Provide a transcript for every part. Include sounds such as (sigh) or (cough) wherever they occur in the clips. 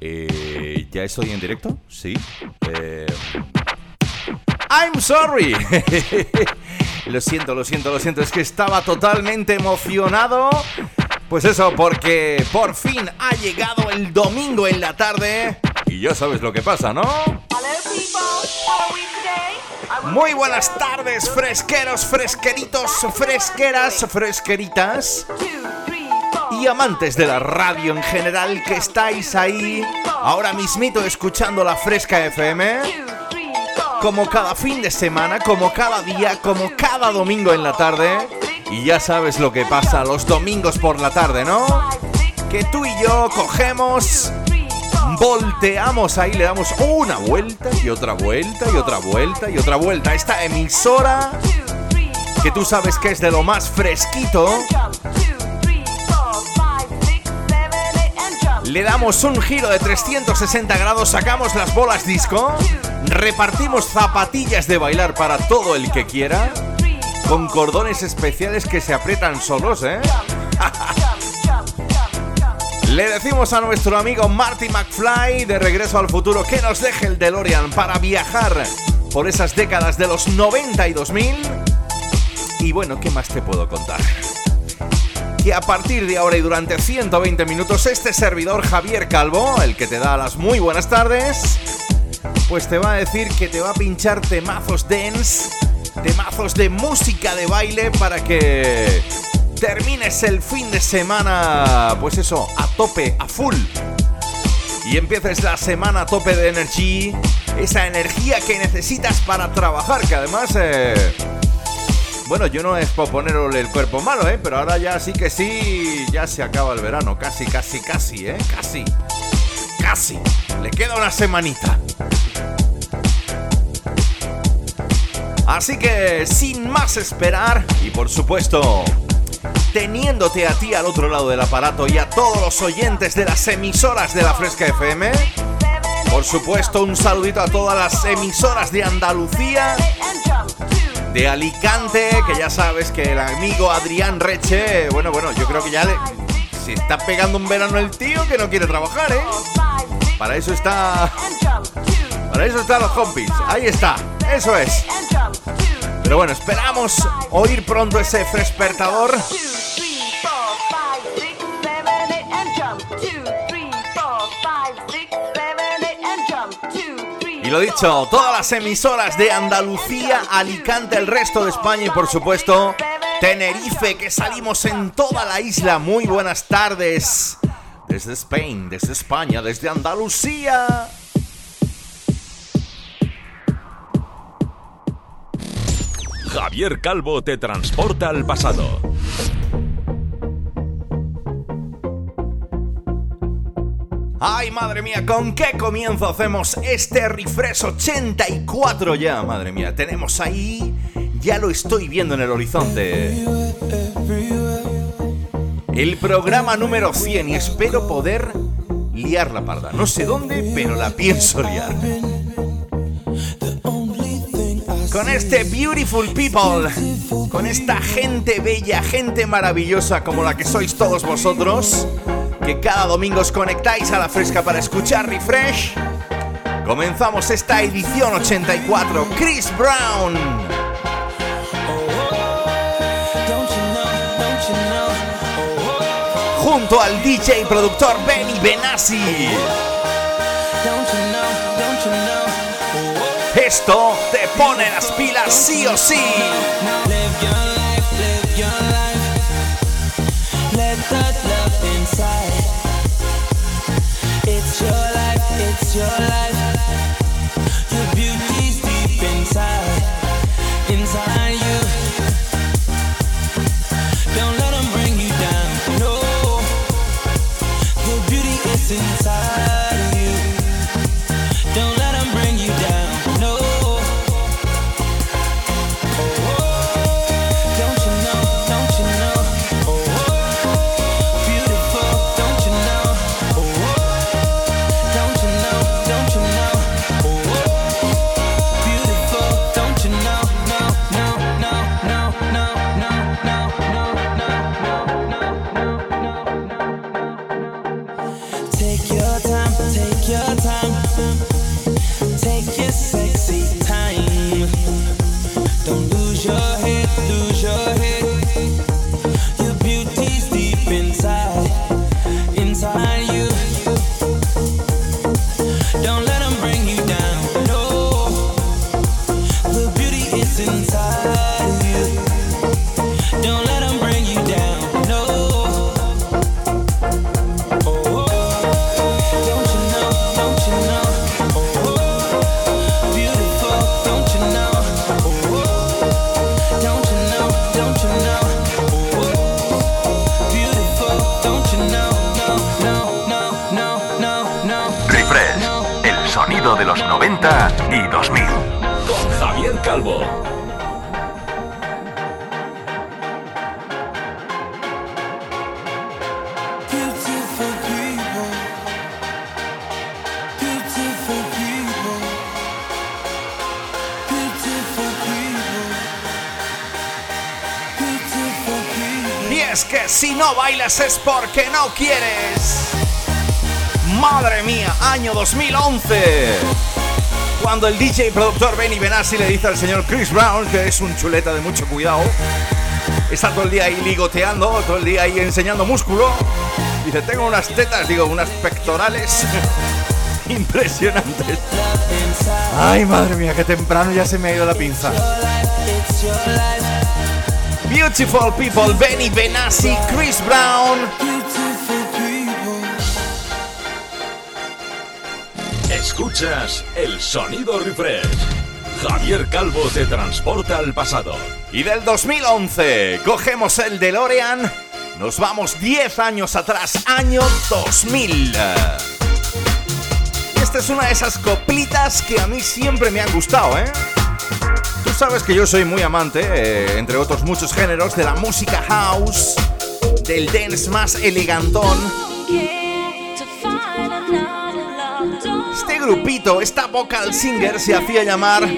Eh, ¿Ya estoy en directo? Sí. Eh, I'm sorry. (laughs) lo siento, lo siento, lo siento. Es que estaba totalmente emocionado. Pues eso, porque por fin ha llegado el domingo en la tarde. Y ya sabes lo que pasa, ¿no? Muy buenas tardes, fresqueros, fresqueritos, fresqueras, fresqueritas y amantes de la radio en general que estáis ahí ahora mismito escuchando la Fresca FM. Como cada fin de semana, como cada día, como cada domingo en la tarde. Y ya sabes lo que pasa los domingos por la tarde, ¿no? Que tú y yo cogemos, volteamos ahí, le damos una vuelta y otra vuelta y otra vuelta y otra vuelta esta emisora que tú sabes que es de lo más fresquito le damos un giro de 360 grados, sacamos las bolas disco, repartimos zapatillas de bailar para todo el que quiera, con cordones especiales que se aprietan solos, ¿eh? (laughs) Le decimos a nuestro amigo Marty McFly de Regreso al Futuro que nos deje el DeLorean para viajar por esas décadas de los 90 y 2000. Y bueno, ¿qué más te puedo contar? Que a partir de ahora y durante 120 minutos este servidor Javier Calvo, el que te da las muy buenas tardes, pues te va a decir que te va a pinchar temazos dance, temazos de música de baile para que termines el fin de semana, pues eso, a tope, a full. Y empieces la semana a tope de energía, esa energía que necesitas para trabajar, que además... Eh, bueno, yo no es por ponerle el cuerpo malo, ¿eh? Pero ahora ya sí que sí, ya se acaba el verano. Casi, casi, casi, ¿eh? Casi. Casi. Le queda una semanita. Así que, sin más esperar, y por supuesto, teniéndote a ti al otro lado del aparato y a todos los oyentes de las emisoras de la Fresca FM, por supuesto, un saludito a todas las emisoras de Andalucía de Alicante, que ya sabes que el amigo Adrián Reche, bueno, bueno, yo creo que ya le, se está pegando un verano el tío que no quiere trabajar, ¿eh? Para eso está... Para eso están los compis. Ahí está. Eso es. Pero bueno, esperamos oír pronto ese despertador. Y lo dicho, todas las emisoras de Andalucía, Alicante, el resto de España y por supuesto Tenerife, que salimos en toda la isla. Muy buenas tardes. Desde España, desde España, desde Andalucía. Javier Calvo te transporta al pasado. Ay, madre mía, ¿con qué comienzo hacemos este refresh 84 ya? Madre mía, tenemos ahí, ya lo estoy viendo en el horizonte. El programa número 100 y espero poder liar la parda. No sé dónde, pero la pienso liar. Con este Beautiful People, con esta gente bella, gente maravillosa como la que sois todos vosotros, que cada domingo os conectáis a la fresca para escuchar Refresh. Comenzamos esta edición 84, Chris Brown. Junto al DJ y productor Benny Benassi. Esto te pone las pilas sí o sí. Es porque no quieres. Madre mía, año 2011. Cuando el DJ y productor Benny Benassi le dice al señor Chris Brown que es un chuleta de mucho cuidado, está todo el día ahí ligoteando, todo el día ahí enseñando músculo. Dice, tengo unas tetas, digo, unas pectorales (laughs) impresionantes. Ay, madre mía, que temprano ya se me ha ido la pinza. Beautiful People, Benny Benassi, Chris Brown. Escuchas el sonido refresh. Javier Calvo te transporta al pasado. Y del 2011 cogemos el DeLorean, nos vamos 10 años atrás, año 2000. esta es una de esas coplitas que a mí siempre me han gustado, ¿eh? Sabes que yo soy muy amante, eh, entre otros muchos géneros, de la música house, del dance más elegantón. Este grupito, esta vocal singer se hacía llamar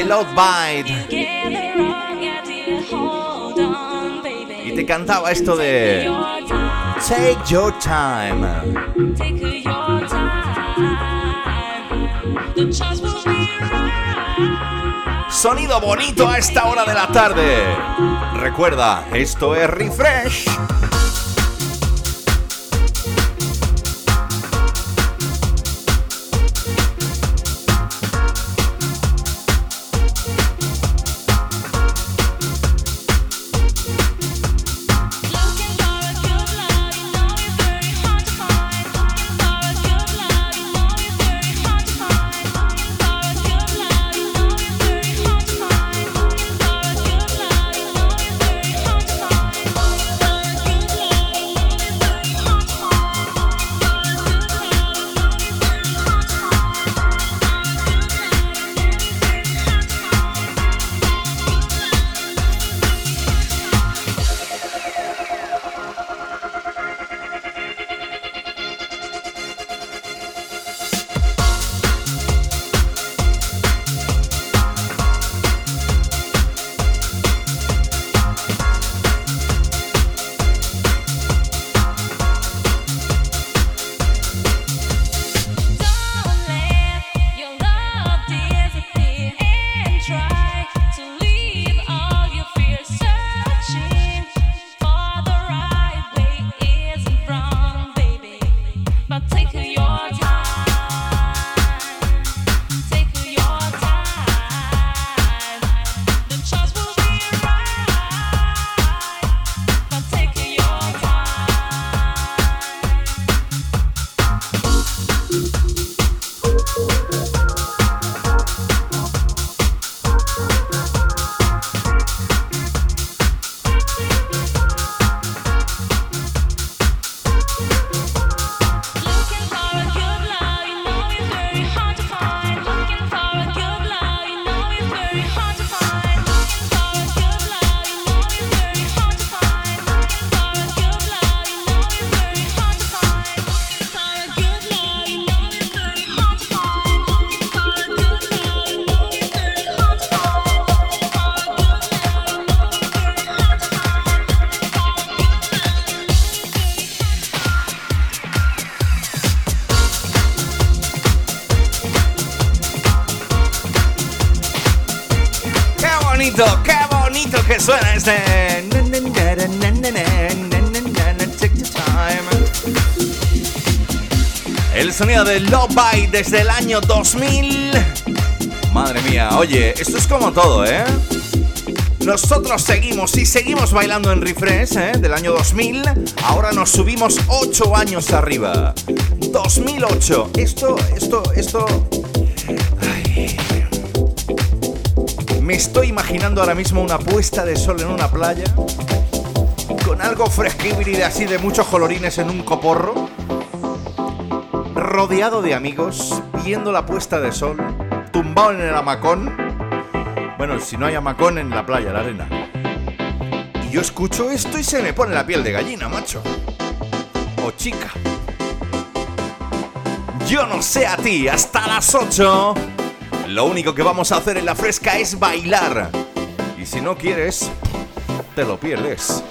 Love Bite. Y te cantaba esto de Take your time. Sonido bonito a esta hora de la tarde. Recuerda, esto es Refresh. El sonido de Love Bite desde el año 2000. Madre mía, oye, esto es como todo, ¿eh? Nosotros seguimos y seguimos bailando en refresh ¿eh? del año 2000. Ahora nos subimos 8 años arriba. 2008. Esto, esto, esto. Me estoy imaginando ahora mismo una puesta de sol en una playa. Con algo fresquible así de muchos colorines en un coporro. Rodeado de amigos, viendo la puesta de sol, tumbado en el hamacón. Bueno, si no hay hamacón en la playa, la arena. Y yo escucho esto y se me pone la piel de gallina, macho. O chica. Yo no sé a ti, hasta las 8. Lo único que vamos a hacer en la fresca es bailar. Y si no quieres, te lo pierdes.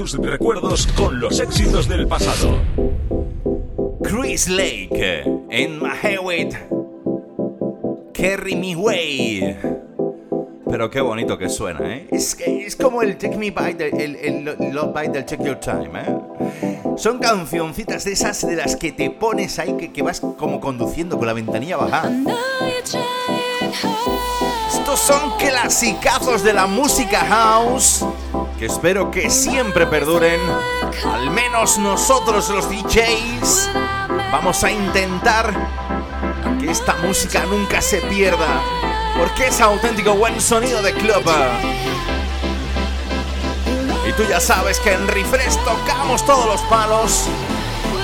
Tus recuerdos con los éxitos del pasado. Chris Lake en My Carry Me Way. Pero qué bonito que suena, ¿eh? Es, es como el Take Me By, el, el, Love By del Check Your Time, ¿eh? Son cancioncitas de esas de las que te pones ahí, que, que vas como conduciendo con la ventanilla bajada. Estos son clasicazos de la música house que espero que siempre perduren. Al menos nosotros los DJs vamos a intentar que esta música nunca se pierda, porque es auténtico buen sonido de club. tú ya sabes que en Refresh tocamos todos los palos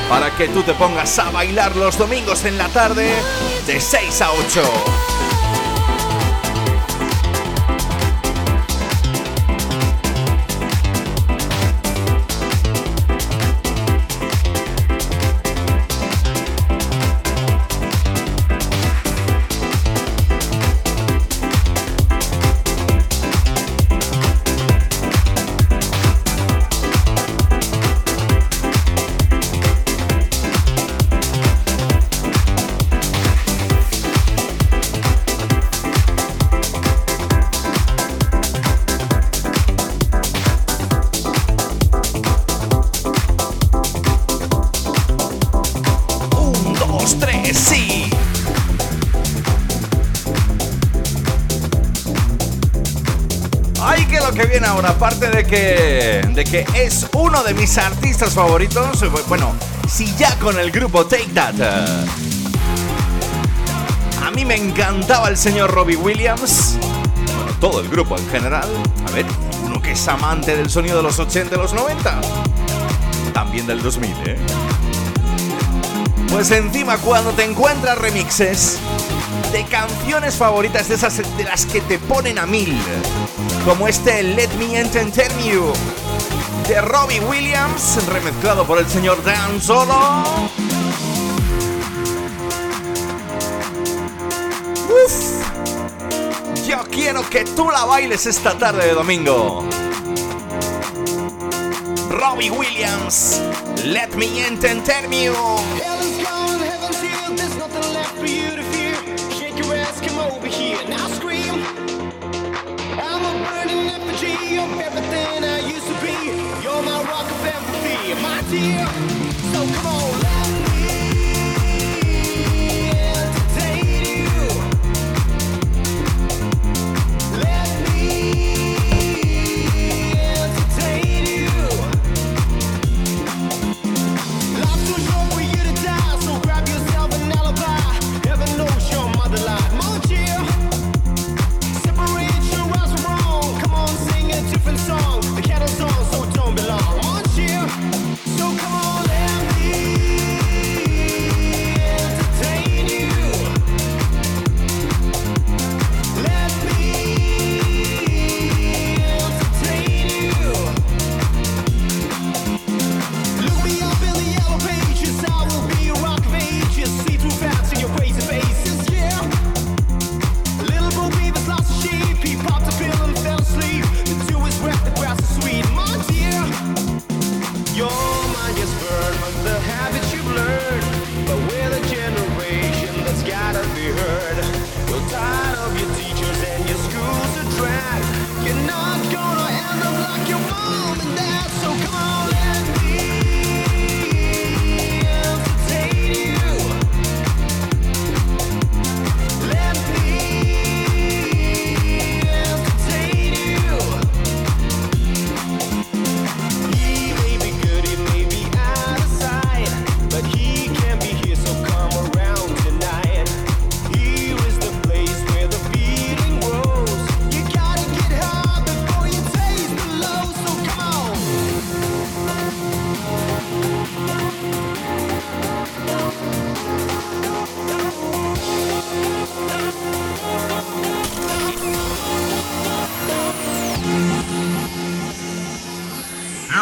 para que tú te pongas a bailar los domingos en la tarde de 6 a 8. De que es uno de mis artistas favoritos, bueno, si ya con el grupo Take That. Eh, a mí me encantaba el señor Robbie Williams. Bueno, todo el grupo en general. A ver, uno que es amante del sonido de los 80 y los 90. También del 2000, ¿eh? Pues encima cuando te encuentras remixes de canciones favoritas de esas de las que te ponen a mil como este Let Me Entertain You de Robbie Williams, remezclado por el señor Dan Solo. Uf, yo quiero que tú la bailes esta tarde de domingo. Robbie Williams, Let Me Entertain You.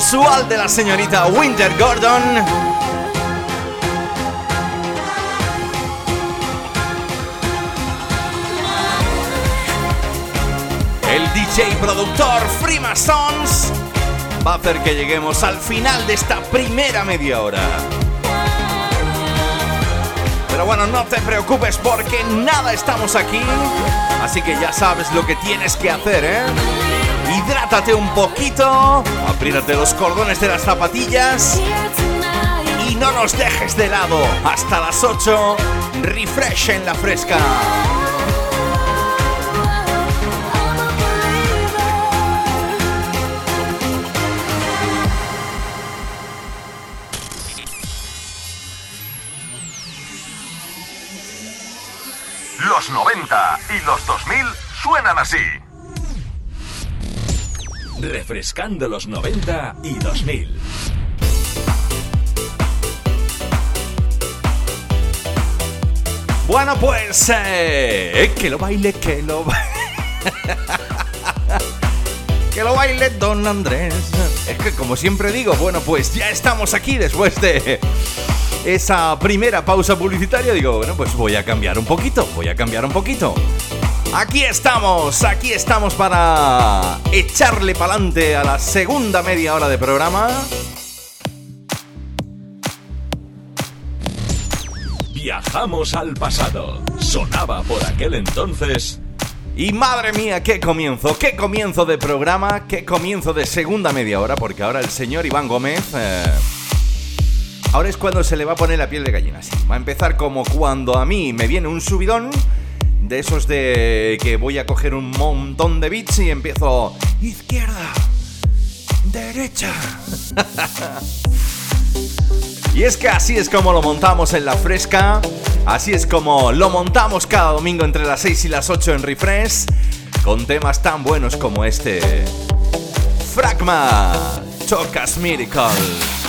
sensual de la señorita Winter Gordon. El DJ productor Freemasons va a hacer que lleguemos al final de esta primera media hora. Pero bueno, no te preocupes porque nada estamos aquí. Así que ya sabes lo que tienes que hacer, ¿eh? Hidrátate un poquito, apriétate los cordones de las zapatillas y no nos dejes de lado. Hasta las 8, refresh en la fresca. Los 90 y los 2000 suenan así. Refrescando los 90 y 2000. Bueno, pues eh, que lo baile, que lo baile. (laughs) que lo baile Don Andrés. Es que como siempre digo, bueno, pues ya estamos aquí después de esa primera pausa publicitaria. Digo, bueno, pues voy a cambiar un poquito, voy a cambiar un poquito. Aquí estamos, aquí estamos para echarle pa'lante a la segunda media hora de programa. Viajamos al pasado. Sonaba por aquel entonces. Y madre mía, qué comienzo, qué comienzo de programa, qué comienzo de segunda media hora, porque ahora el señor Iván Gómez... Eh, ahora es cuando se le va a poner la piel de gallina. Sí, va a empezar como cuando a mí me viene un subidón de esos de que voy a coger un montón de bits y empiezo izquierda, derecha. (laughs) y es que así es como lo montamos en la fresca, así es como lo montamos cada domingo entre las 6 y las 8 en Refresh, con temas tan buenos como este. Fragma, Chocas Miracle.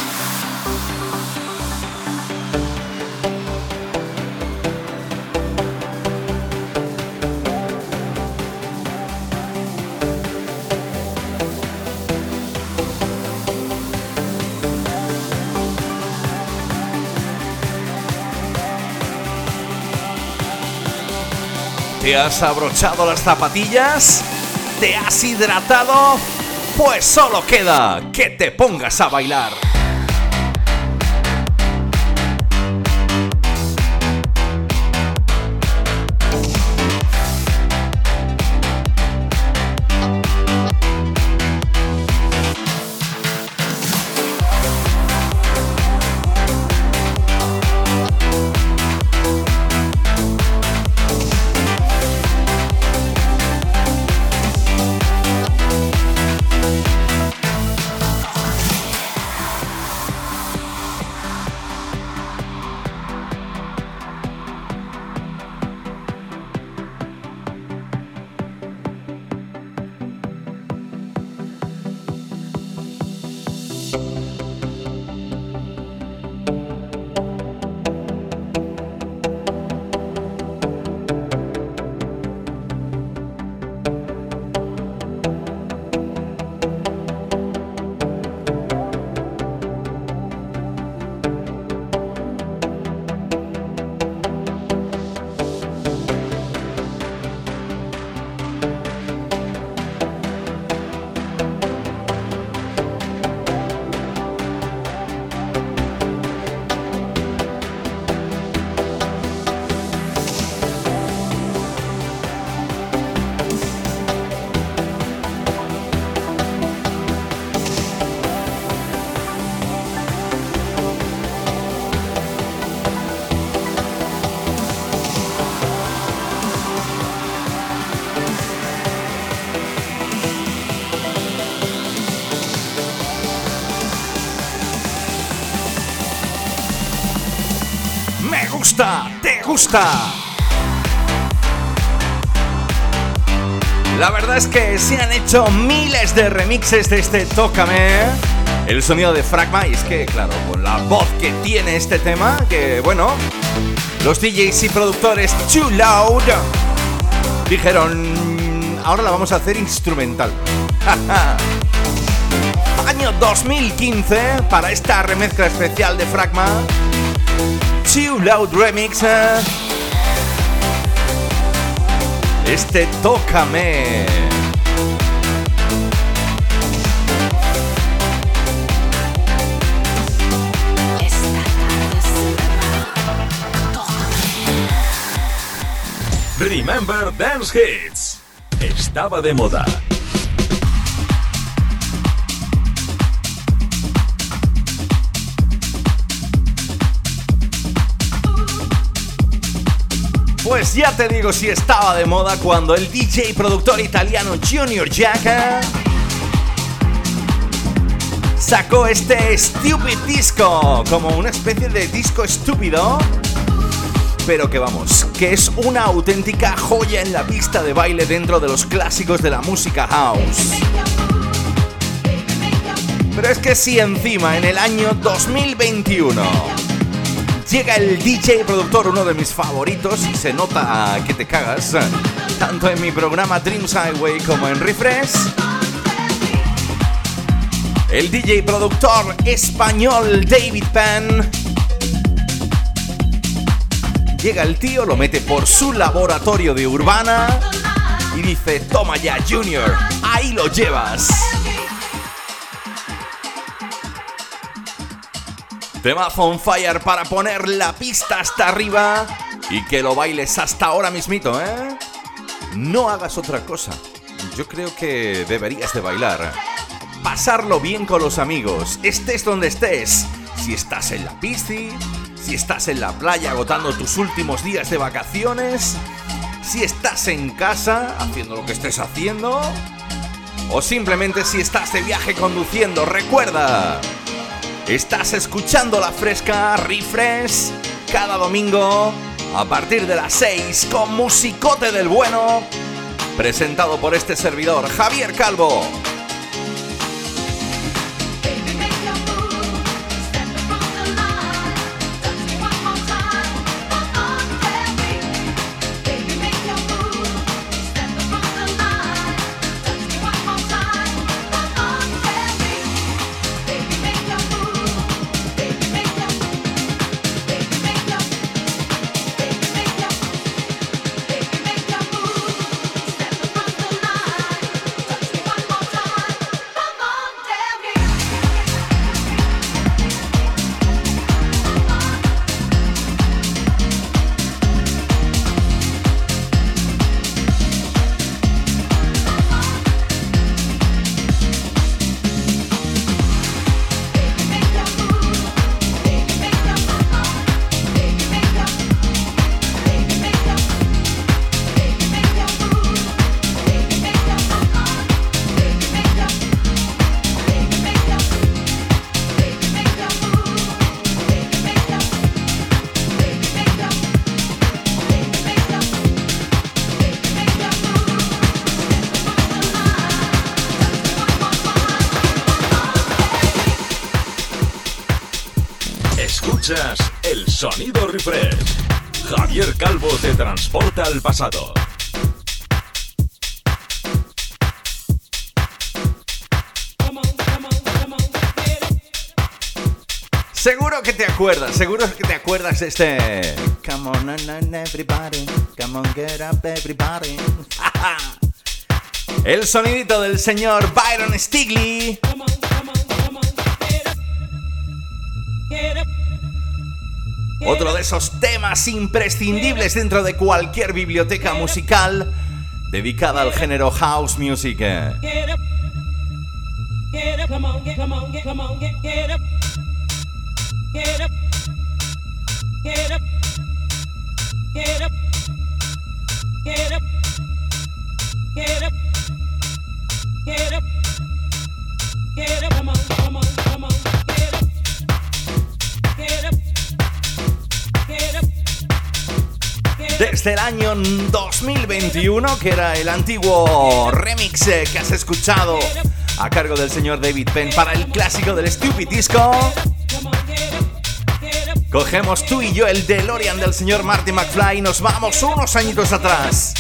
¿Te has abrochado las zapatillas? ¿Te has hidratado? Pues solo queda que te pongas a bailar. La verdad es que se han hecho miles de remixes de este Tócame. El sonido de Fragma, y es que, claro, con la voz que tiene este tema, que bueno, los DJs y productores Too Loud dijeron, ahora la vamos a hacer instrumental. (laughs) Año 2015 para esta remezcla especial de Fragma. Too Loud Remix. Este Tócame. Remember Dance Hits. Estaba de moda. Ya te digo si estaba de moda cuando el DJ productor italiano Junior Jack sacó este Stupid Disco como una especie de disco estúpido, pero que vamos, que es una auténtica joya en la pista de baile dentro de los clásicos de la música house. Pero es que si encima en el año 2021 llega el DJ productor, uno de mis favoritos, y se nota que te cagas, tanto en mi programa Dreams Highway como en Refresh. El DJ productor español David Penn. Llega el tío, lo mete por su laboratorio de Urbana y dice, toma ya Junior, ahí lo llevas. Temazo on fire para poner la pista hasta arriba y que lo bailes hasta ahora mismito, ¿eh? No hagas otra cosa. Yo creo que deberías de bailar. Pasarlo bien con los amigos, estés donde estés. Si estás en la pisci, si estás en la playa agotando tus últimos días de vacaciones, si estás en casa haciendo lo que estés haciendo, o simplemente si estás de viaje conduciendo, recuerda, Estás escuchando la fresca Refresh cada domingo a partir de las 6 con Musicote del Bueno, presentado por este servidor Javier Calvo. Al pasado. Seguro que te acuerdas, seguro que te acuerdas de este. Come on, everybody, come on, get up, everybody. (laughs) El sonidito del señor Byron Stigley. Otro de esos temas imprescindibles dentro de cualquier biblioteca musical dedicada al género house music. Desde el año 2021, que era el antiguo remix eh, que has escuchado a cargo del señor David Penn para el clásico del Stupid Disco. Cogemos tú y yo el DeLorean del señor Marty McFly y nos vamos unos añitos atrás.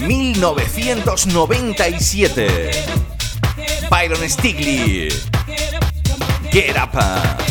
1997. Byron Stigley. Get Up.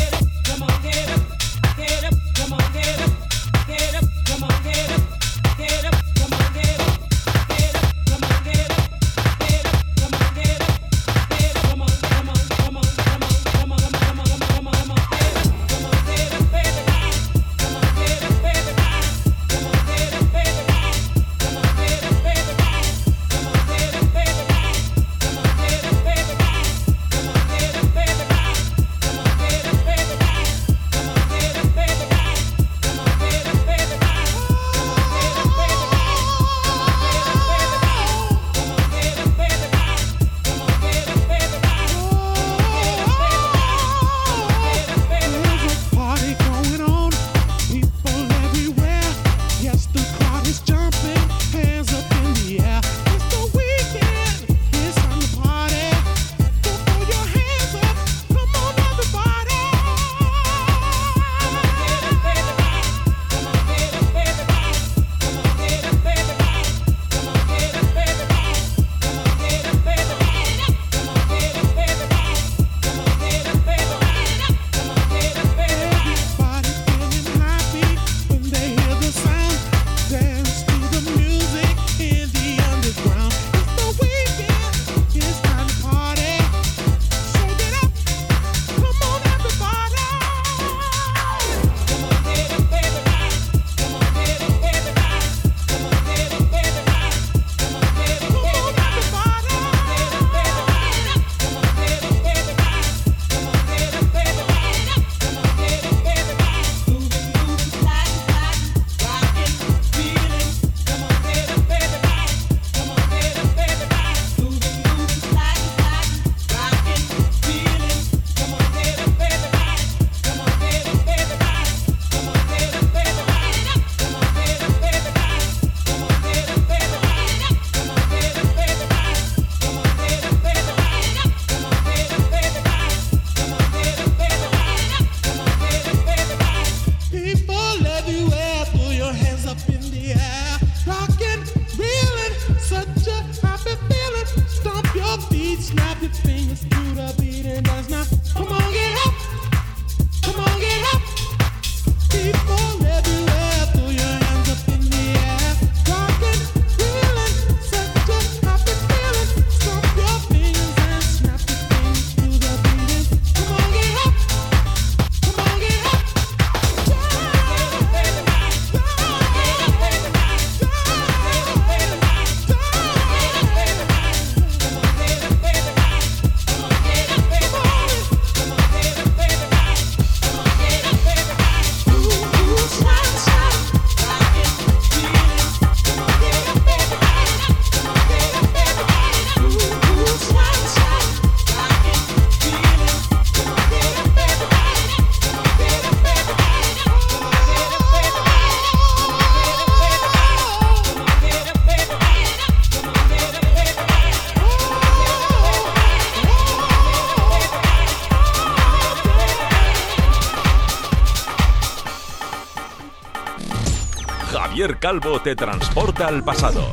Calvo te transporta al pasado.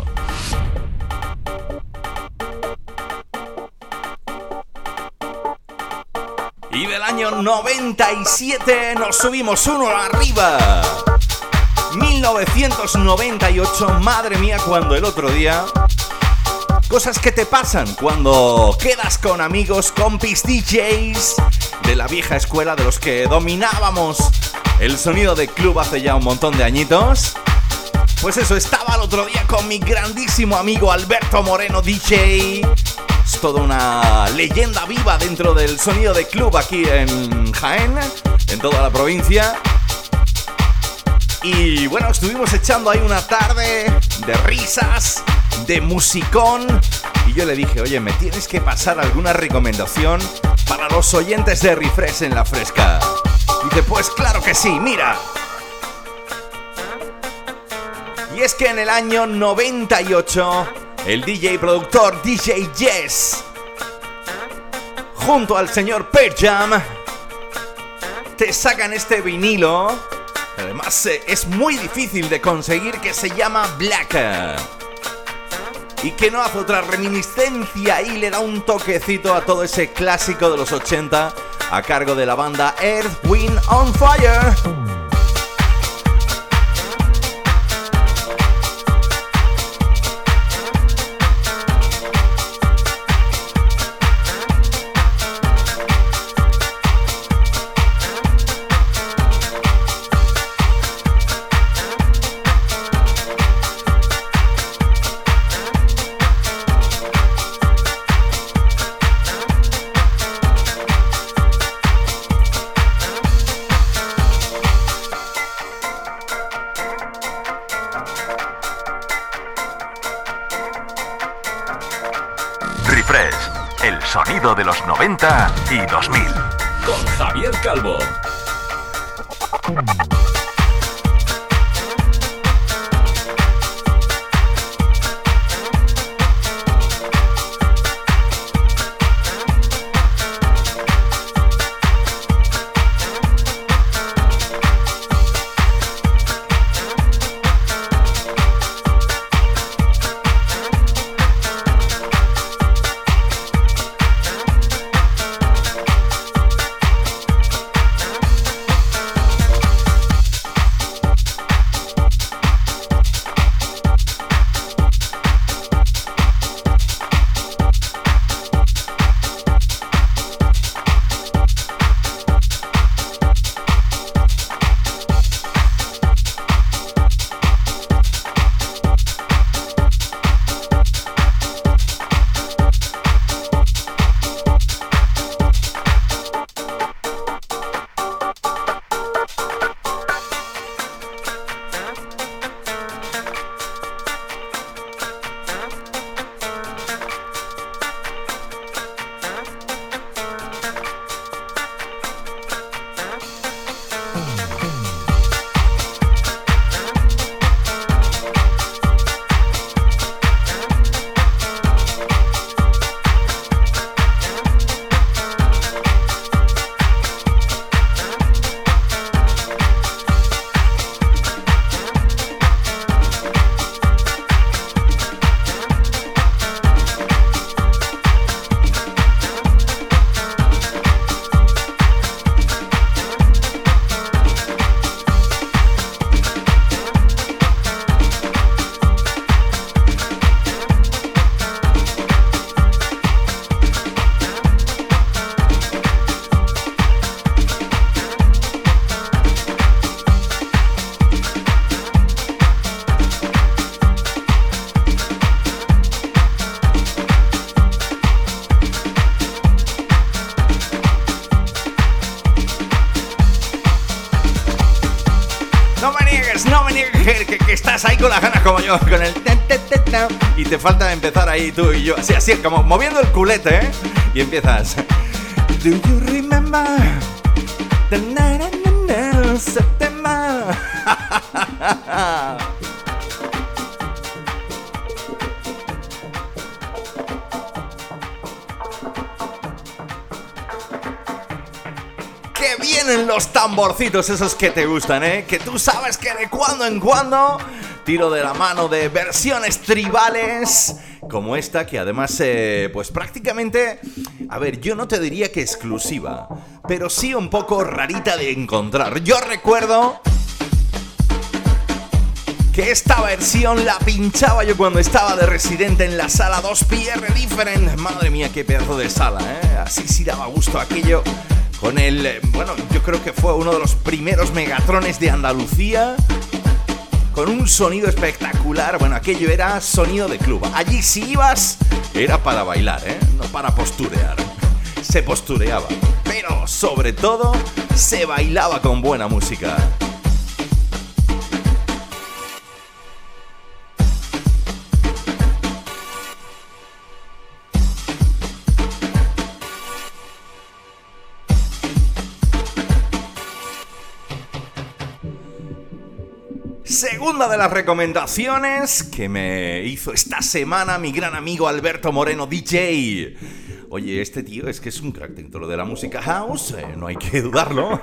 Y del año 97 nos subimos uno arriba. 1998, madre mía, cuando el otro día... Cosas que te pasan cuando quedas con amigos, compis, DJs de la vieja escuela de los que dominábamos el sonido de club hace ya un montón de añitos. Pues eso, estaba el otro día con mi grandísimo amigo Alberto Moreno DJ. Es toda una leyenda viva dentro del sonido de club aquí en Jaén, en toda la provincia. Y bueno, estuvimos echando ahí una tarde de risas, de musicón. Y yo le dije, oye, me tienes que pasar alguna recomendación para los oyentes de Refresh en la Fresca. Dice, pues claro que sí, mira. Es que en el año 98, el DJ productor DJ Jess, junto al señor Jam, te sacan este vinilo. Además, eh, es muy difícil de conseguir que se llama Black. Y que no hace otra reminiscencia y le da un toquecito a todo ese clásico de los 80 a cargo de la banda Earth, Wind on Fire. Y 2000. Con Javier Calvo. Con el y te falta empezar ahí tú y yo, así, así, como moviendo el culete, ¿eh? Y empiezas. Do you remember the night September? (laughs) ¡Qué vienen los tamborcitos esos que te gustan, ¿eh? Que tú sabes que de cuando en cuando tiro de la mano de versiones tribales como esta que además eh, pues prácticamente a ver yo no te diría que exclusiva pero sí un poco rarita de encontrar yo recuerdo que esta versión la pinchaba yo cuando estaba de residente en la sala 2PR Different. Madre mía, qué pedazo de sala, ¿eh? Así sí daba gusto aquello con el... Bueno, yo creo que fue uno de los primeros megatrones de Andalucía con un sonido espectacular. Bueno, aquello era sonido de club. Allí si ibas era para bailar, ¿eh? No para posturear. Se postureaba, pero sobre todo se bailaba con buena música. Segunda de las recomendaciones que me hizo esta semana mi gran amigo Alberto Moreno DJ. Oye, este tío es que es un crack dentro de la música house, eh, no hay que dudarlo.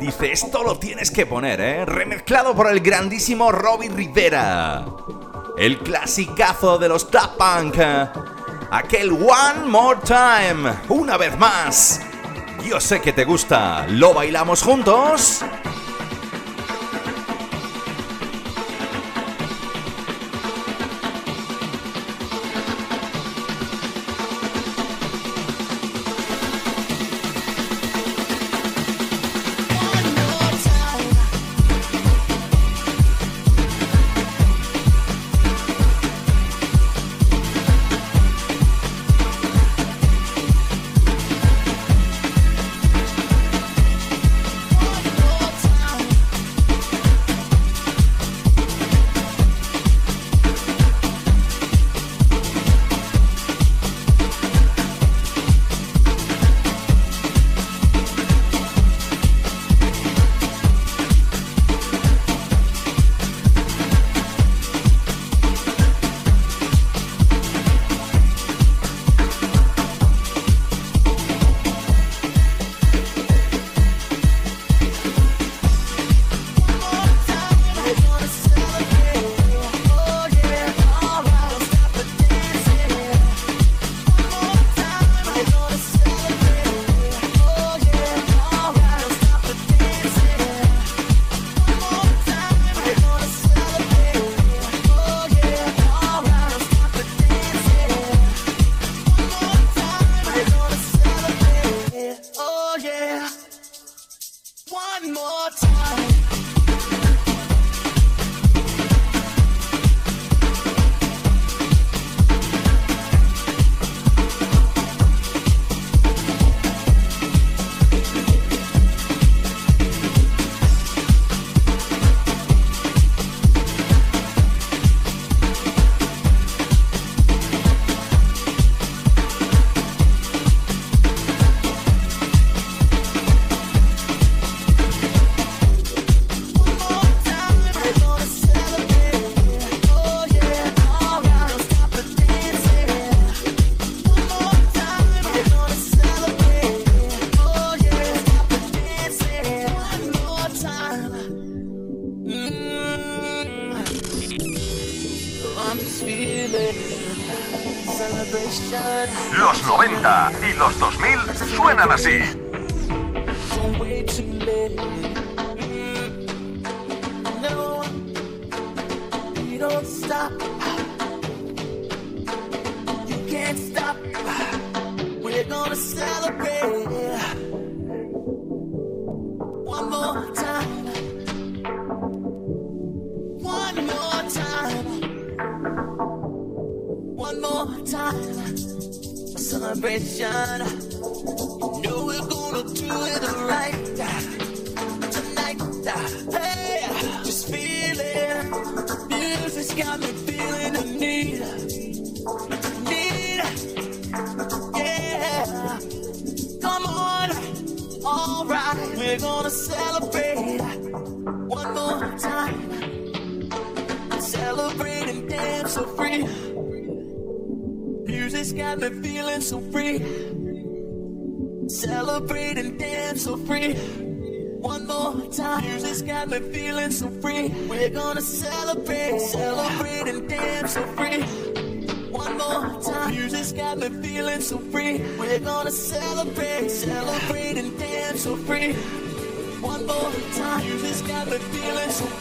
Dice, esto lo tienes que poner, ¿eh? Remezclado por el grandísimo Robbie Rivera. El clasicazo de los Tap Punk. Aquel One More Time. Una vez más. Yo sé que te gusta. ¿Lo bailamos juntos?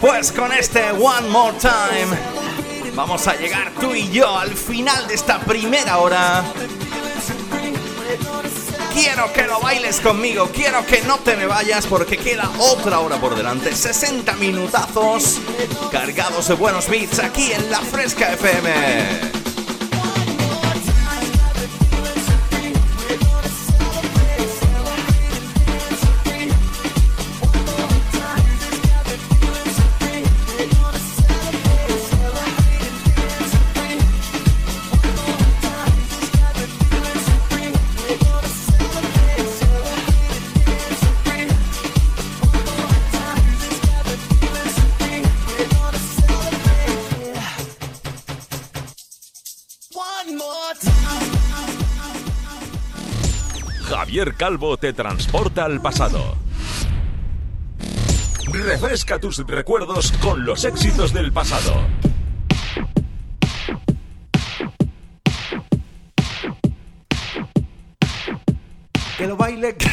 Pues con este One More Time vamos a llegar tú y yo al final de esta primera hora. Quiero que lo bailes conmigo, quiero que no te me vayas porque queda otra hora por delante. 60 minutazos cargados de buenos beats aquí en la Fresca FM. Calvo te transporta al pasado. Refresca tus recuerdos con los éxitos del pasado. Que lo baile. (laughs)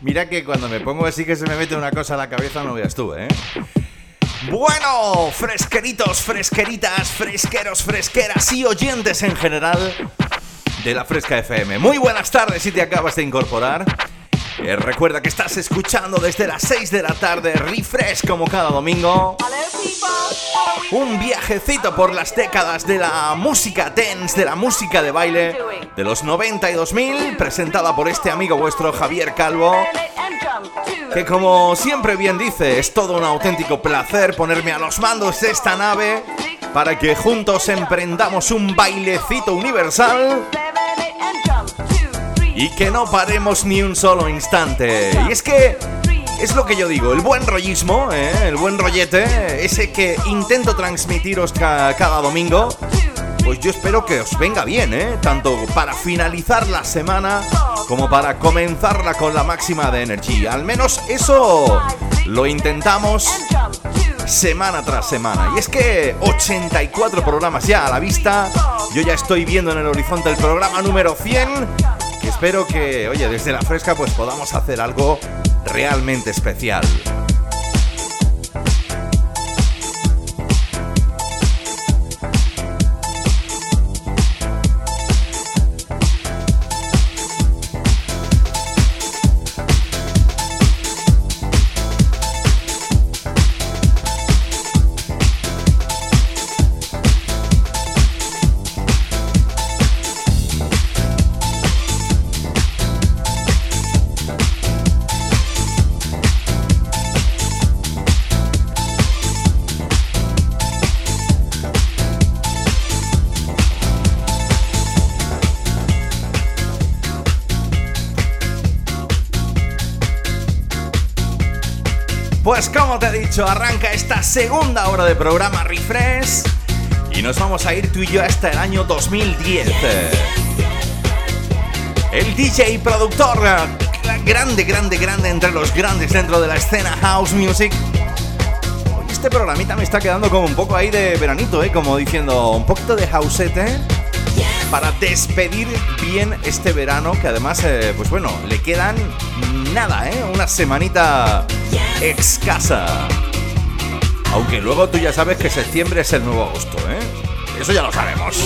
Mira que cuando me pongo así que se me mete una cosa a la cabeza, no veas tú, ¿eh? Bueno, fresqueritos, fresqueritas, fresqueros, fresqueras y oyentes en general de la Fresca FM. Muy buenas tardes si te acabas de incorporar. Eh, recuerda que estás escuchando desde las 6 de la tarde Refresh como cada domingo. Un viajecito por las décadas de la música dance, de la música de baile de los 92.000, presentada por este amigo vuestro Javier Calvo. Que como siempre bien dice, es todo un auténtico placer ponerme a los mandos de esta nave para que juntos emprendamos un bailecito universal y que no paremos ni un solo instante. Y es que es lo que yo digo, el buen rollismo, ¿eh? el buen rollete, ese que intento transmitiros cada domingo, pues yo espero que os venga bien, ¿eh? tanto para finalizar la semana como para comenzarla con la máxima de energía. Al menos eso lo intentamos semana tras semana. Y es que 84 programas ya a la vista, yo ya estoy viendo en el horizonte el programa número 100 espero que, oye, desde la fresca pues podamos hacer algo realmente especial. arranca esta segunda hora de programa Refresh y nos vamos a ir tú y yo hasta el año 2010. El DJ y productor grande, grande, grande entre los grandes dentro de la escena house music. Este programita me está quedando como un poco ahí de veranito, ¿eh? como diciendo un poquito de hausete para despedir bien este verano que además, eh, pues bueno, le quedan nada, ¿eh? Una semanita escasa. Aunque luego tú ya sabes que septiembre es el nuevo agosto, ¿eh? Eso ya lo sabemos.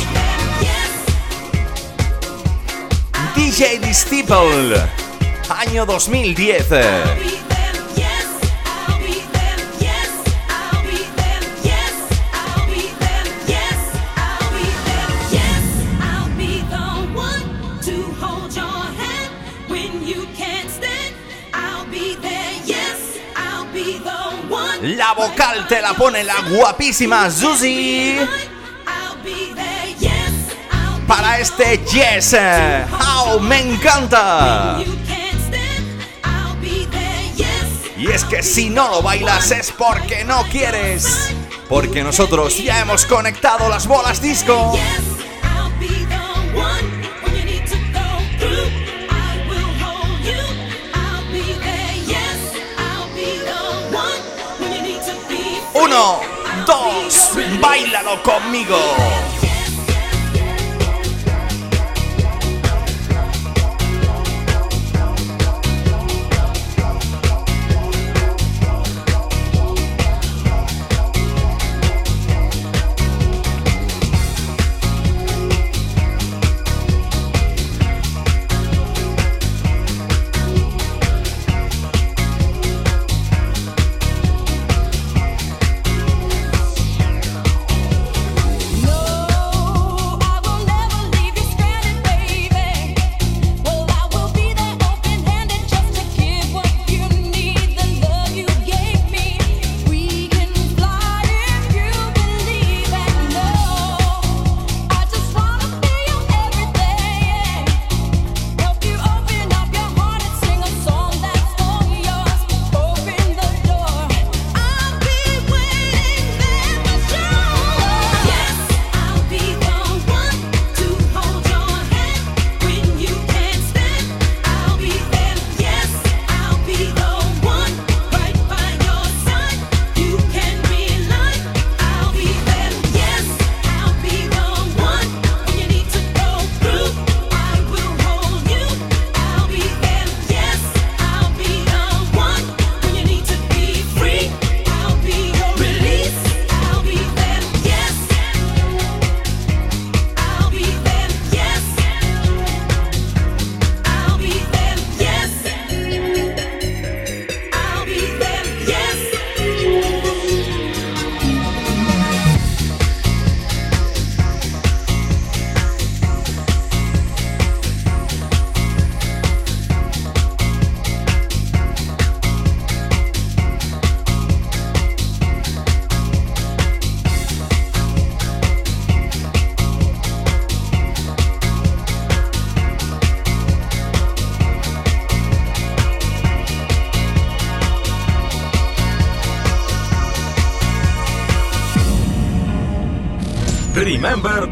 DJ Disciple, año 2010. La vocal te la pone la guapísima Zuzi. Para este Yes, How me encanta. Y es que si no lo bailas es porque no quieres. Porque nosotros ya hemos conectado las bolas disco. Uno, dos, bailalo conmigo.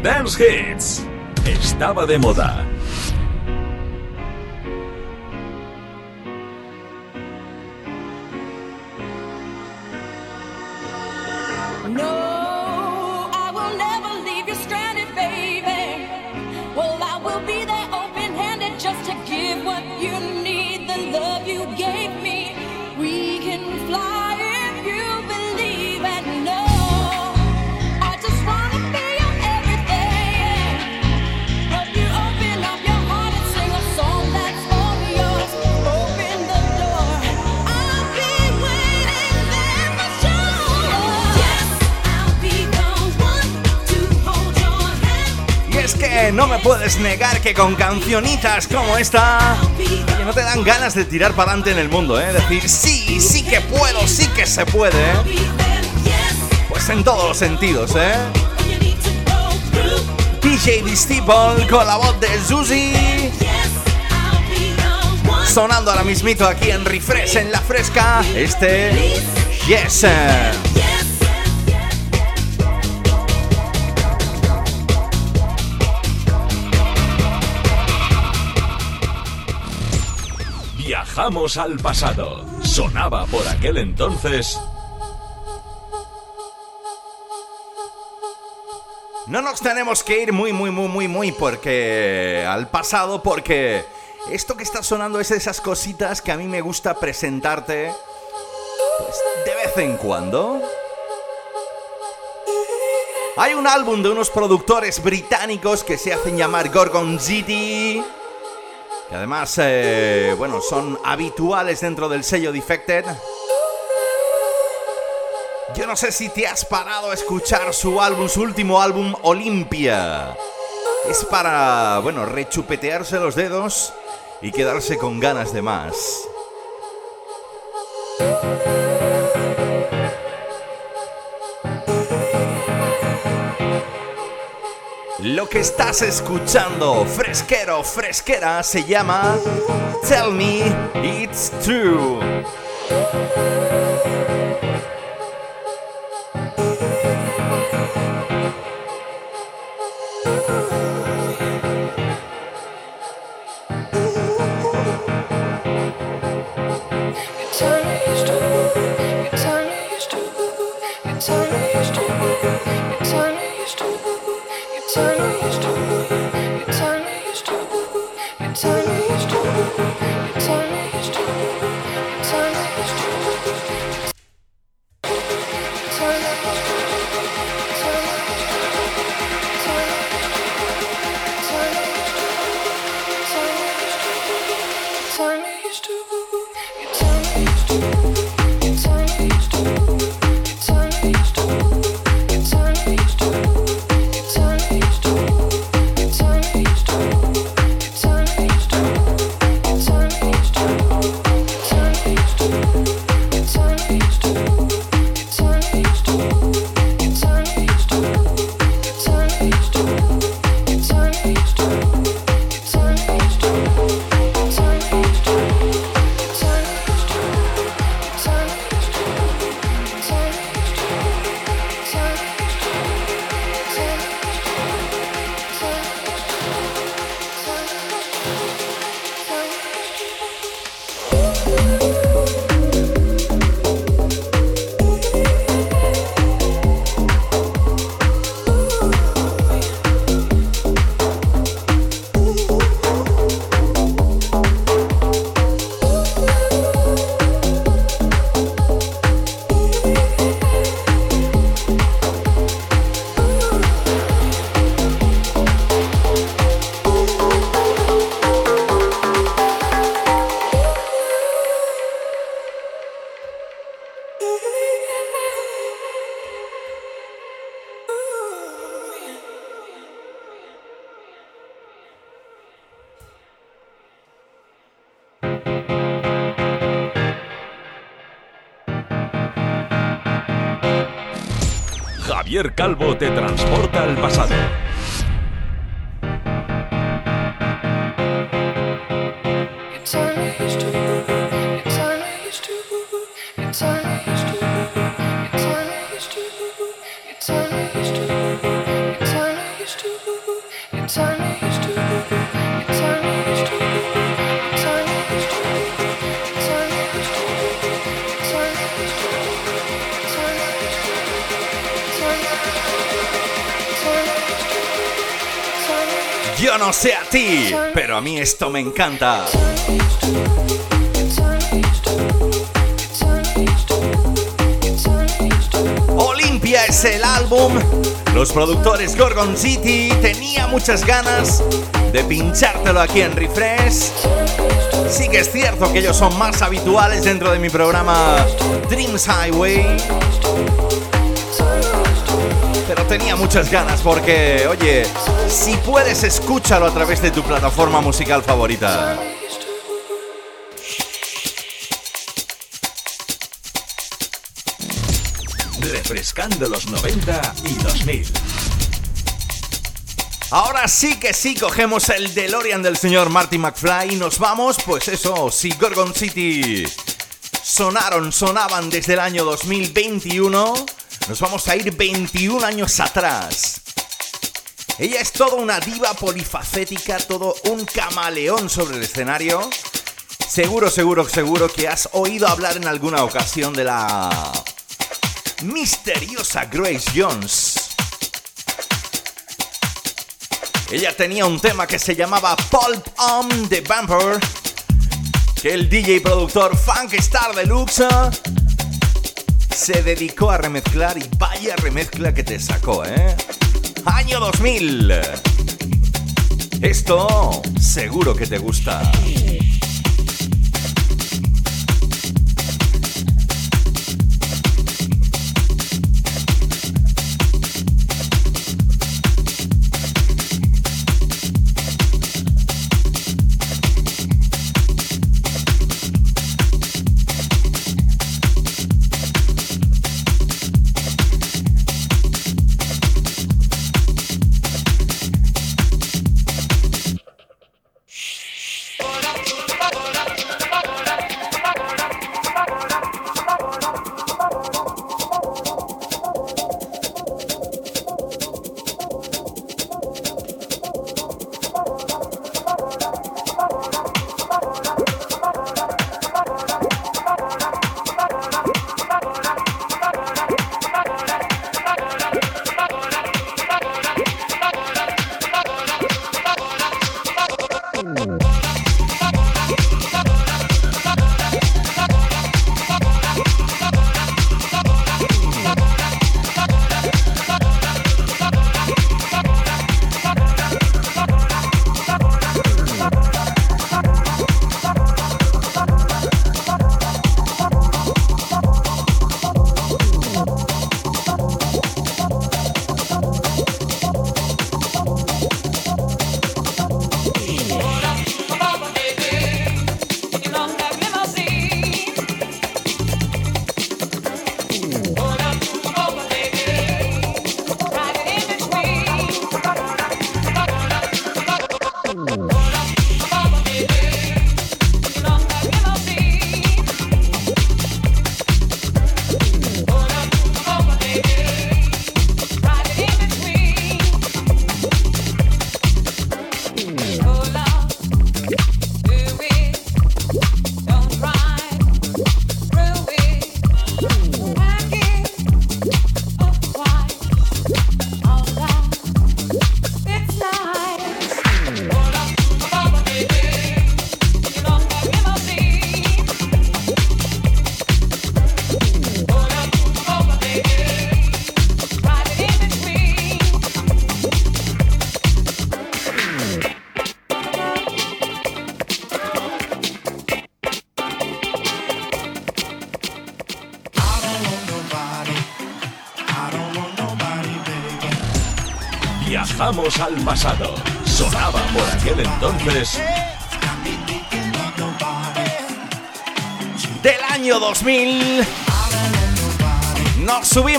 Dance Hits. Estaba de moda. Puedes negar que con cancionitas como esta, que no te dan ganas de tirar para adelante en el mundo, ¿eh? Decir, sí, sí que puedo, sí que se puede, ¿eh? Pues en todos los sentidos, ¿eh? DJ Disciple con la voz de Zuzi. Sonando ahora mismito aquí en Refresh, en la fresca, este Yes. Viajamos al pasado. Sonaba por aquel entonces. No nos tenemos que ir muy, muy, muy, muy, muy porque al pasado, porque esto que está sonando es de esas cositas que a mí me gusta presentarte pues, de vez en cuando. Hay un álbum de unos productores británicos que se hacen llamar Gorgon City y además, eh, bueno, son habituales dentro del sello Defected. Yo no sé si te has parado a escuchar su álbum, su último álbum, Olympia. Es para, bueno, rechupetearse los dedos y quedarse con ganas de más. Lo que estás escuchando, fresquero, fresquera, se llama Tell Me It's True. Yo no sé a ti, pero a mí esto me encanta. Olimpia es el álbum. Los productores Gorgon City tenía muchas ganas de pinchártelo aquí en Refresh. Sí que es cierto que ellos son más habituales dentro de mi programa Dreams Highway. Tenía muchas ganas porque, oye, si puedes, escúchalo a través de tu plataforma musical favorita. Refrescando los 90 y 2000. Ahora sí que sí, cogemos el DeLorean del señor Marty McFly y nos vamos, pues eso, si Gorgon City sonaron, sonaban desde el año 2021, nos vamos a ir 21 años atrás. Ella es toda una diva polifacética, todo un camaleón sobre el escenario. Seguro, seguro, seguro que has oído hablar en alguna ocasión de la misteriosa Grace Jones. Ella tenía un tema que se llamaba Pulp on the Bumper, que el DJ productor Funk Star Deluxe se dedicó a remezclar y vaya remezcla que te sacó, ¿eh? Año 2000. Esto seguro que te gusta.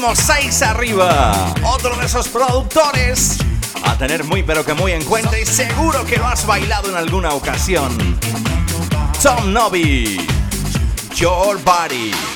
Subimos 6 arriba. Otro de esos productores. A tener muy pero que muy en cuenta y seguro que lo has bailado en alguna ocasión. Tom Novi. Your Body.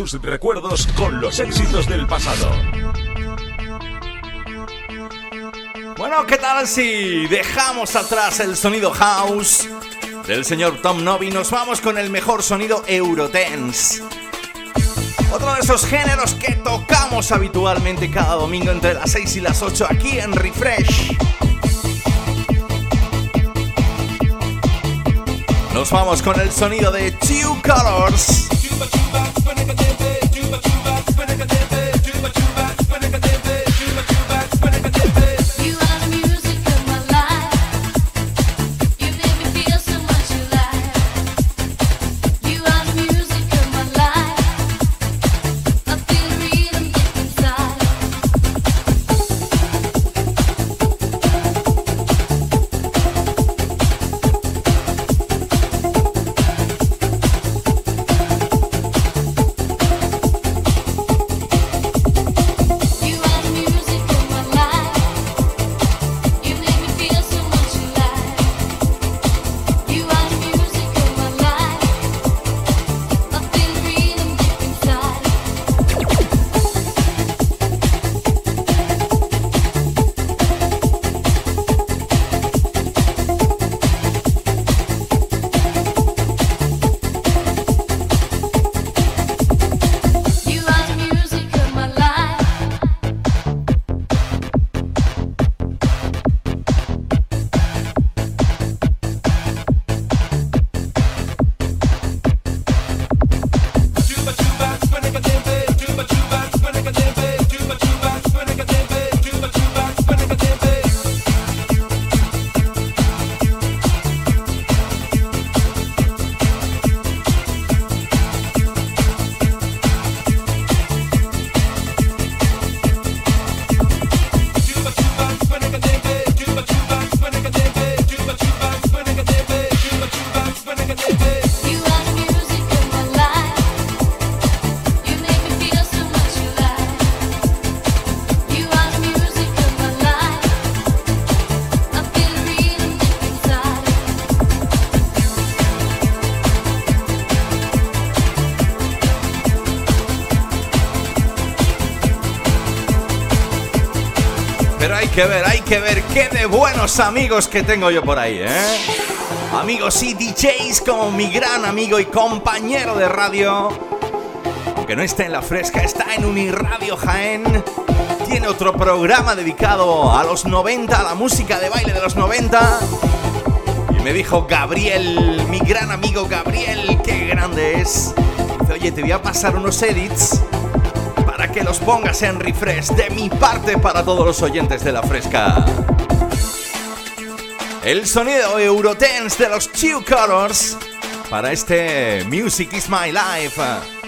Tus recuerdos con los éxitos del pasado. Bueno, ¿qué tal si dejamos atrás el sonido house del señor Tom Novi? Nos vamos con el mejor sonido Eurodance. Otro de esos géneros que tocamos habitualmente cada domingo entre las 6 y las 8 aquí en Refresh. Nos vamos con el sonido de Two Colors. Hay que ver qué de buenos amigos que tengo yo por ahí, ¿eh? Amigos y DJs como mi gran amigo y compañero de radio. Aunque no esté en la fresca, está en Uniradio Jaén. Tiene otro programa dedicado a los 90, a la música de baile de los 90. Y me dijo Gabriel, mi gran amigo Gabriel, qué grande es. Dice, oye, te voy a pasar unos edits que los pongas en refresh de mi parte para todos los oyentes de la fresca. El sonido Eurotense de los Two Colors para este Music is My Life.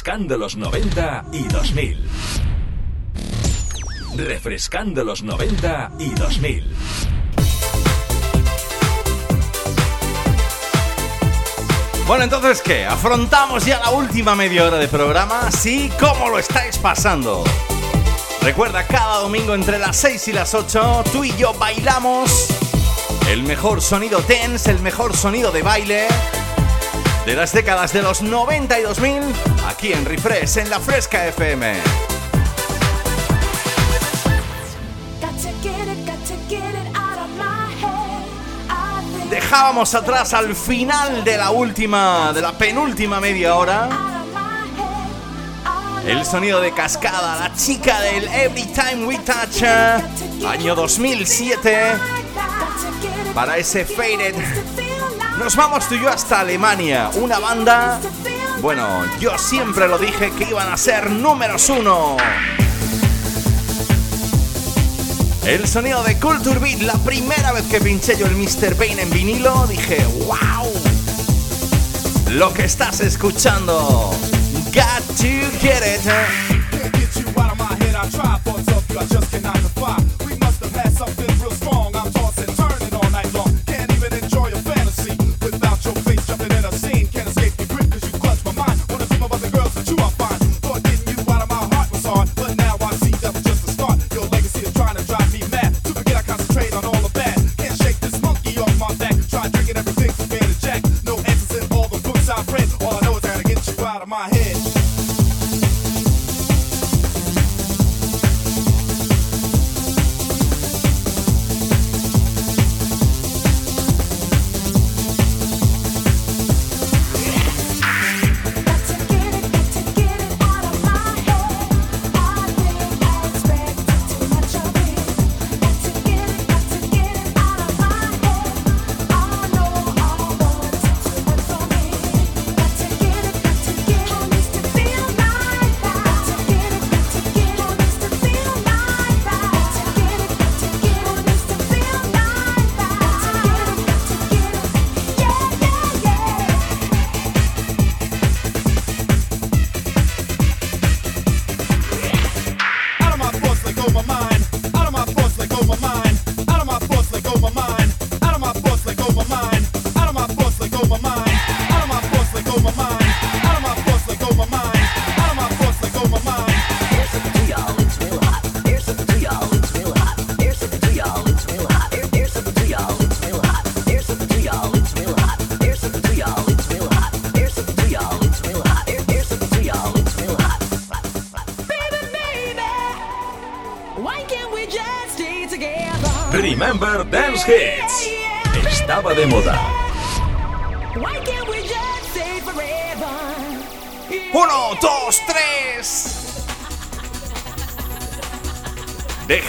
Refrescando los 90 y 2000. Refrescando los 90 y 2000. Bueno, entonces, ¿qué? ¿Afrontamos ya la última media hora de programa? Sí, ¿cómo lo estáis pasando? Recuerda, cada domingo entre las 6 y las 8, tú y yo bailamos el mejor sonido tense, el mejor sonido de baile de las décadas de los 90 y 2000, aquí en Refresh, en la Fresca FM. Dejábamos atrás al final de la última, de la penúltima media hora. El sonido de cascada, la chica del Every Time We Touch, año 2007. Para ese Faded. Nos vamos tú y yo hasta Alemania, una banda. Bueno, yo siempre lo dije que iban a ser números uno. El sonido de Culture Beat, la primera vez que pinché yo el Mr. Bane en vinilo, dije, wow. Lo que estás escuchando, got to get it.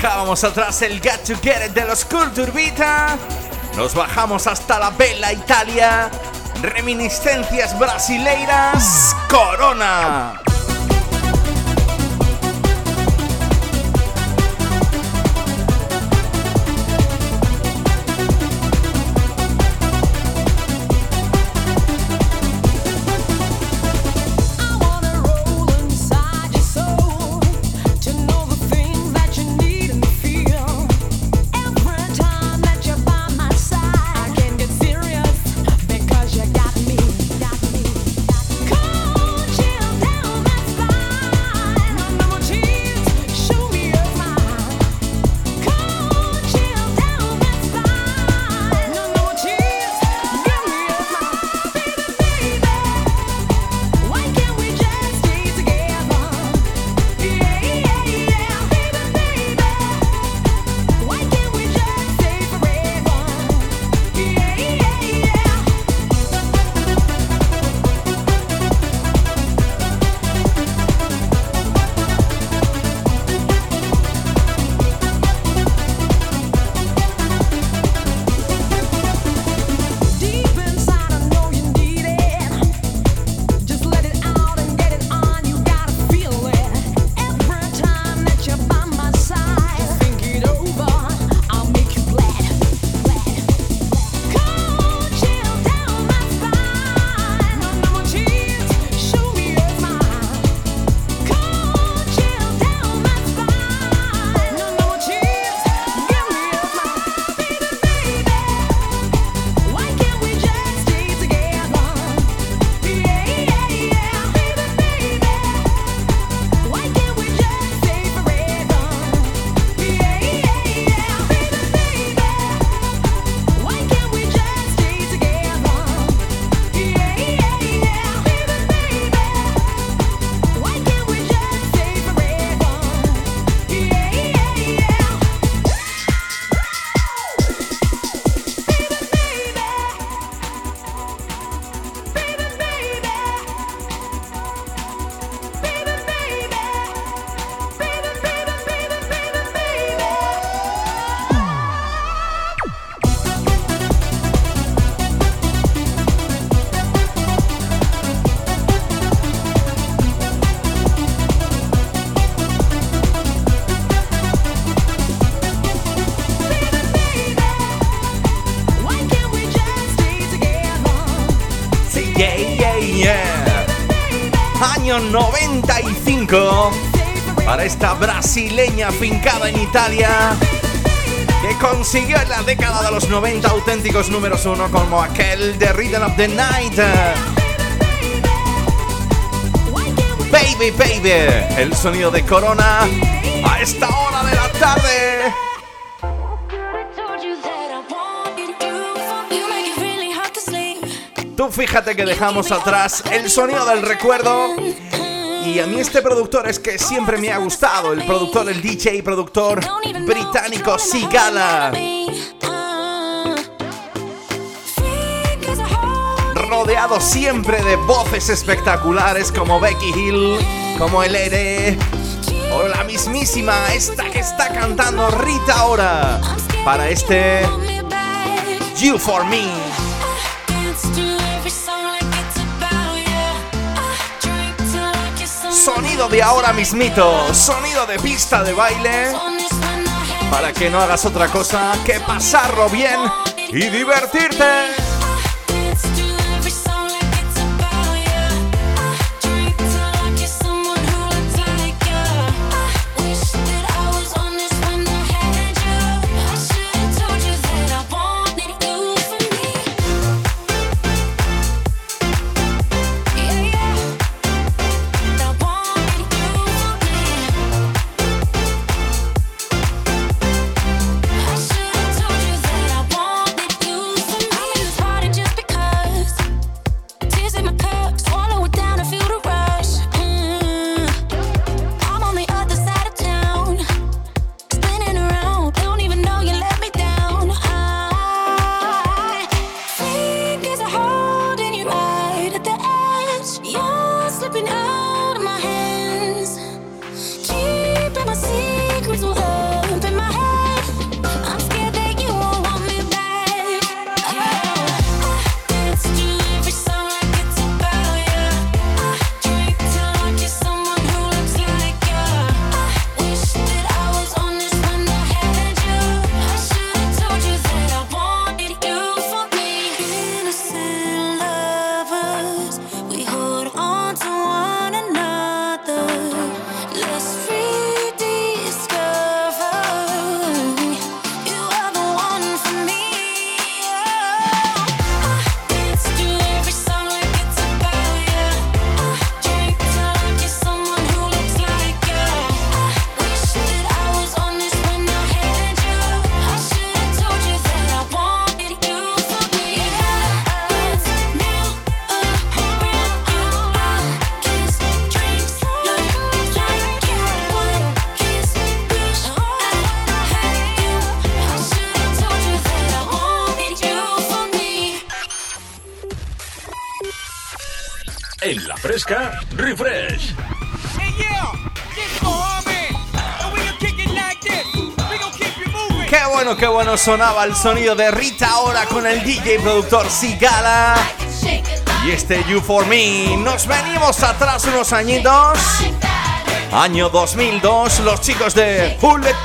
Dejábamos atrás el to Get It de los Culture Vita. Nos bajamos hasta la Bella Italia. Reminiscencias brasileiras. Corona. Brasileña fincada en Italia que consiguió en la década de los 90 auténticos números uno como aquel de Rhythm of the Night. Baby, baby, el sonido de Corona a esta hora de la tarde. Tú fíjate que dejamos atrás el sonido del recuerdo. Y a mí este productor es que siempre me ha gustado, el productor, el DJ y productor británico Sigala. Rodeado siempre de voces espectaculares como Becky Hill, como el Ere, o la mismísima esta que está cantando Rita ahora para este You For Me. De ahora mismito, sonido de pista de baile, para que no hagas otra cosa que pasarlo bien y divertirte. Sonaba el sonido de Rita ahora con el DJ productor Sigala. Y este You For Me. Nos venimos atrás unos añitos. Año 2002, los chicos de Who Let.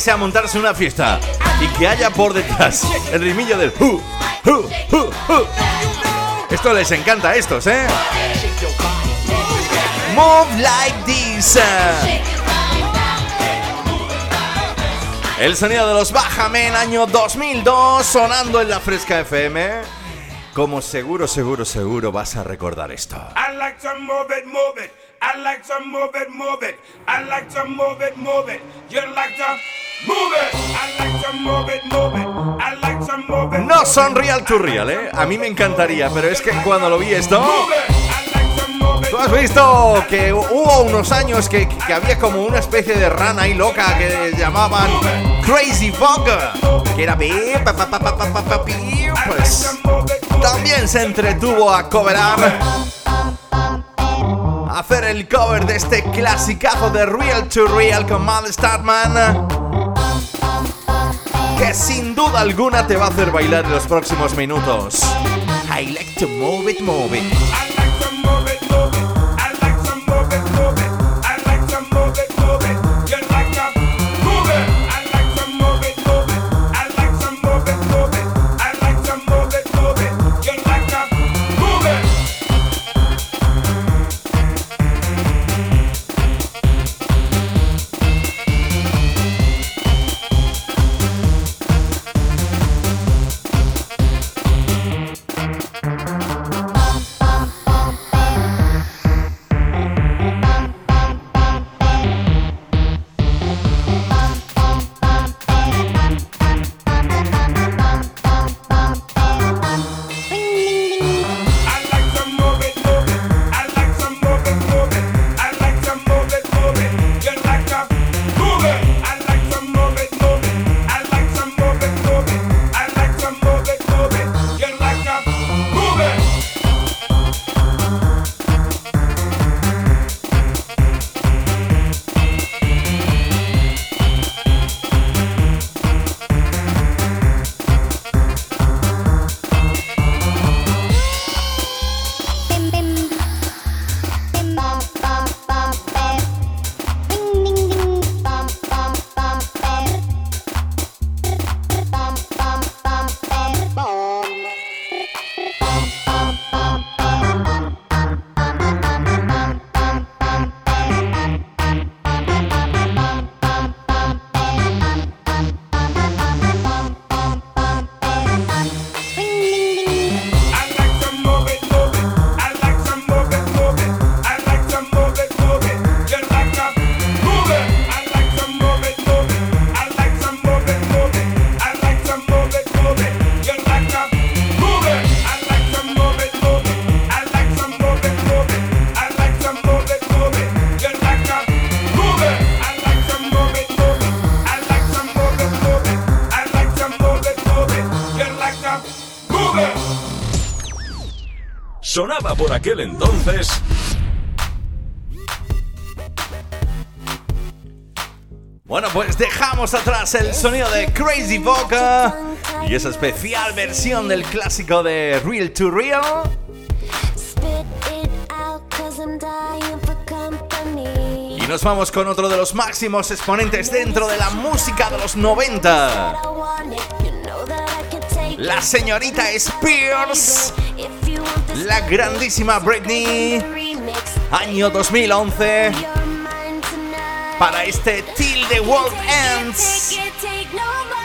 Que sea montarse una fiesta y que haya por detrás el rimillo del hu, hu, hu, hu. Esto les encanta a estos, ¿eh? Move like this. El sonido de los Bajamen año 2002 sonando en la Fresca FM. Como seguro, seguro, seguro vas a recordar esto. I like to move it, move it. I like to move it, move it. I like to move it, move it. You like to move it. I like to move it, move it. I like to move it. No son real to real, ¿eh? A mí me encantaría, pero es que cuando lo vi esto... ¿Tú has visto que hubo unos años que, que había como una especie de rana ahí loca que llamaban Crazy Bugger? Que era... Pues también se entretuvo a coverar... a hacer el cover de este clasicazo de Real to Real con Mal Startman. Que sin duda alguna te va a hacer bailar en los próximos minutos. I like to move it, move it. Por aquel entonces Bueno, pues dejamos atrás el sonido de Crazy Boca y esa especial versión del clásico de Real to Real. Y nos vamos con otro de los máximos exponentes dentro de la música de los 90. I want it, you know that I can take La señorita Spears, la grandísima Britney, año 2011, you're mine tonight. para este Till the World Ends. Take it, take no more.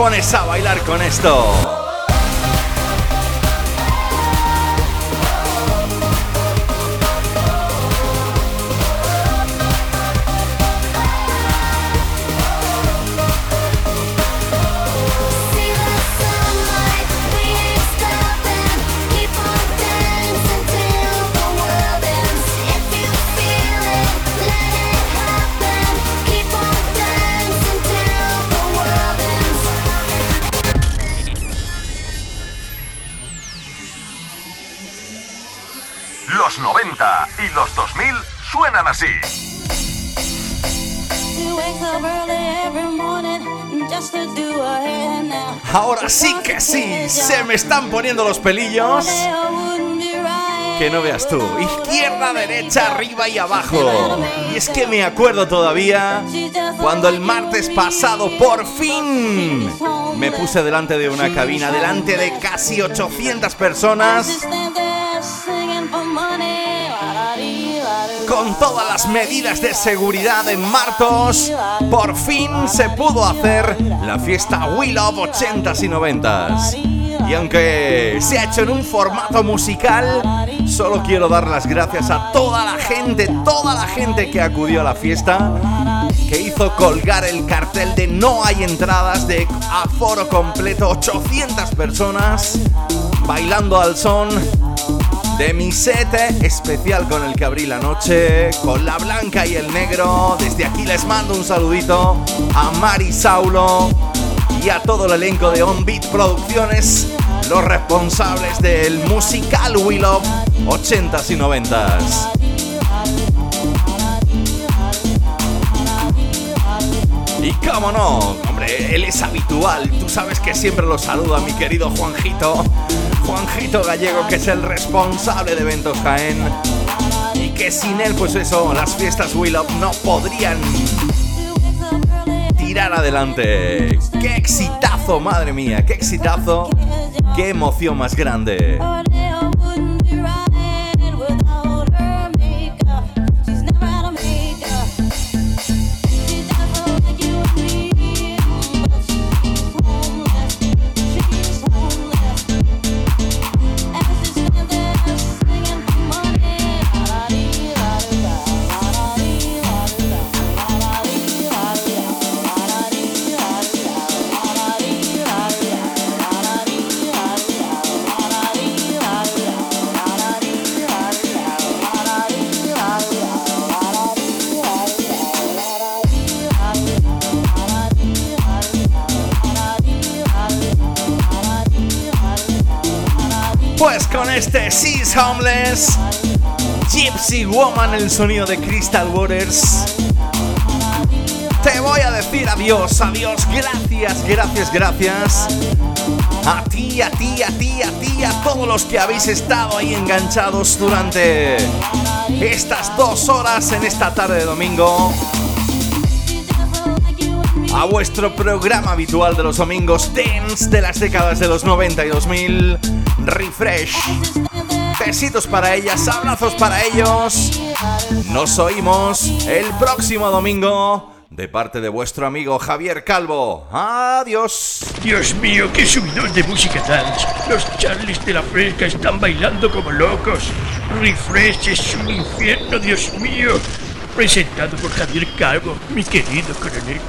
Pones a bailar con esto. Me están poniendo los pelillos. Que no veas tú, izquierda, derecha, arriba y abajo. Y es que me acuerdo todavía cuando el martes pasado por fin me puse delante de una cabina, delante de casi 800 personas, con todas las medidas de seguridad en Martos, por fin se pudo hacer la fiesta We Love 80s y 90s. Y aunque se ha hecho en un formato musical, solo quiero dar las gracias a toda la gente, toda la gente que acudió a la fiesta, que hizo colgar el cartel de no hay entradas de aforo completo, 800 personas bailando al son de mi set especial con el que abrí la noche, con la blanca y el negro. Desde aquí les mando un saludito a Mari Saulo y a todo el elenco de On Beat Producciones, los responsables del musical We Love 80s y 90s. Y cómo no, hombre, él es habitual. Tú sabes que siempre lo saludo a mi querido Juanjito. Juanjito Gallego, que es el responsable de Eventos Jaén. Y que sin él, pues eso, las fiestas Will Up no podrían tirar adelante. ¡Qué exitazo, madre mía! ¡Qué exitazo! ¡Qué emoción más grande! Este She's Homeless, Gypsy Woman, el sonido de Crystal Waters. Te voy a decir adiós, adiós, gracias, gracias, gracias. A ti, a ti, a ti, a ti, a todos los que habéis estado ahí enganchados durante estas dos horas en esta tarde de domingo. A vuestro programa habitual de los domingos Dance de las décadas de los 90 y 2000, Refresh. Besitos para ellas, abrazos para ellos. Nos oímos el próximo domingo de parte de vuestro amigo Javier Calvo. Adiós. Dios mío, qué subidón de música dance. Los Charlies de la Fresca están bailando como locos. Refresh es un infierno, Dios mío. Presentado por Javier Calvo, mi querido coronel.